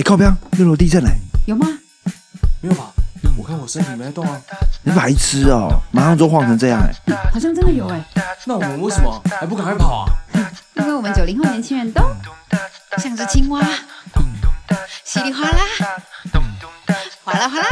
哎，靠边！六楼地震嘞！有吗？没有吧？我看我身体没在动啊。你白痴哦！马上就晃成这样哎！好像真的有哎。那我们为什么还不赶快跑啊？因为我们九零后年轻人都像只青蛙，稀里哗啦，哗啦哗啦，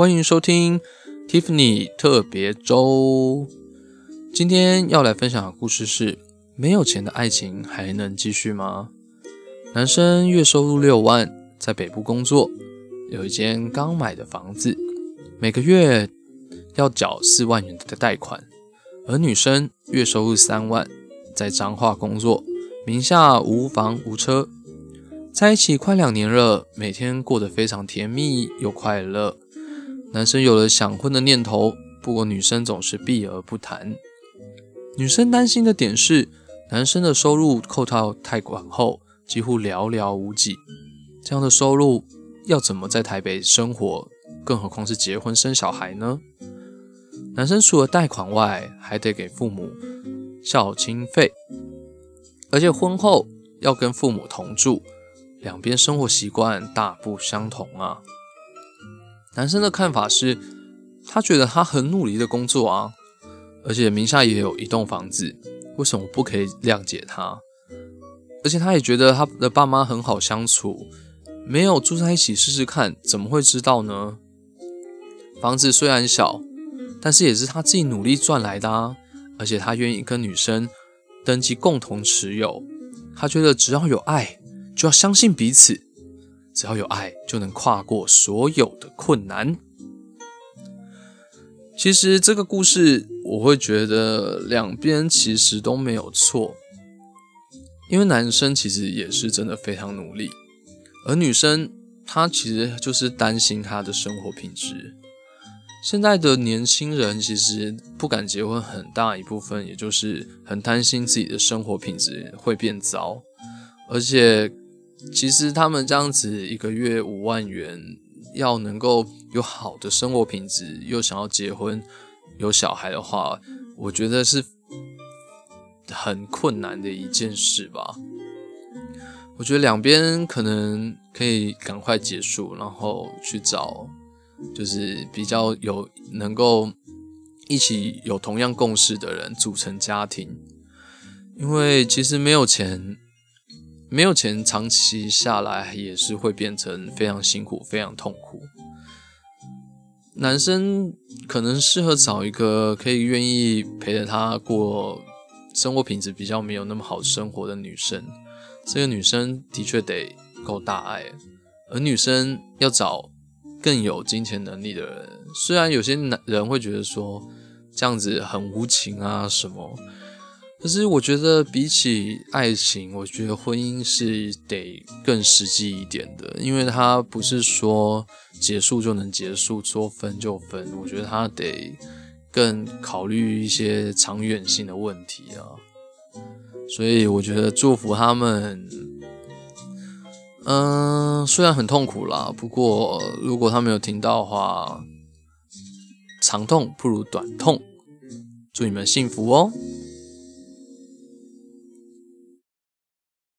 欢迎收听 Tiffany 特别周。今天要来分享的故事是：没有钱的爱情还能继续吗？男生月收入六万，在北部工作，有一间刚买的房子，每个月要缴四万元的贷款。而女生月收入三万，在彰化工作，名下无房无车，在一起快两年了，每天过得非常甜蜜又快乐。男生有了想婚的念头，不过女生总是避而不谈。女生担心的点是，男生的收入扣到贷款后几乎寥寥无几，这样的收入要怎么在台北生活？更何况是结婚生小孩呢？男生除了贷款外，还得给父母孝亲费，而且婚后要跟父母同住，两边生活习惯大不相同啊。男生的看法是，他觉得他很努力的工作啊，而且名下也有一栋房子，为什么不可以谅解他？而且他也觉得他的爸妈很好相处，没有住在一起试试看，怎么会知道呢？房子虽然小，但是也是他自己努力赚来的啊，而且他愿意跟女生登记共同持有，他觉得只要有爱，就要相信彼此。只要有爱，就能跨过所有的困难。其实这个故事，我会觉得两边其实都没有错，因为男生其实也是真的非常努力，而女生她其实就是担心她的生活品质。现在的年轻人其实不敢结婚，很大一部分也就是很担心自己的生活品质会变糟，而且。其实他们这样子一个月五万元，要能够有好的生活品质，又想要结婚有小孩的话，我觉得是很困难的一件事吧。我觉得两边可能可以赶快结束，然后去找就是比较有能够一起有同样共识的人组成家庭，因为其实没有钱。没有钱，长期下来也是会变成非常辛苦、非常痛苦。男生可能适合找一个可以愿意陪着他过生活品质比较没有那么好生活的女生。这个女生的确得够大爱，而女生要找更有金钱能力的人。虽然有些男人会觉得说这样子很无情啊什么。可是我觉得比起爱情，我觉得婚姻是得更实际一点的，因为它不是说结束就能结束，说分就分。我觉得它得更考虑一些长远性的问题啊。所以我觉得祝福他们，嗯，虽然很痛苦啦，不过如果他没有听到的话，长痛不如短痛。祝你们幸福哦。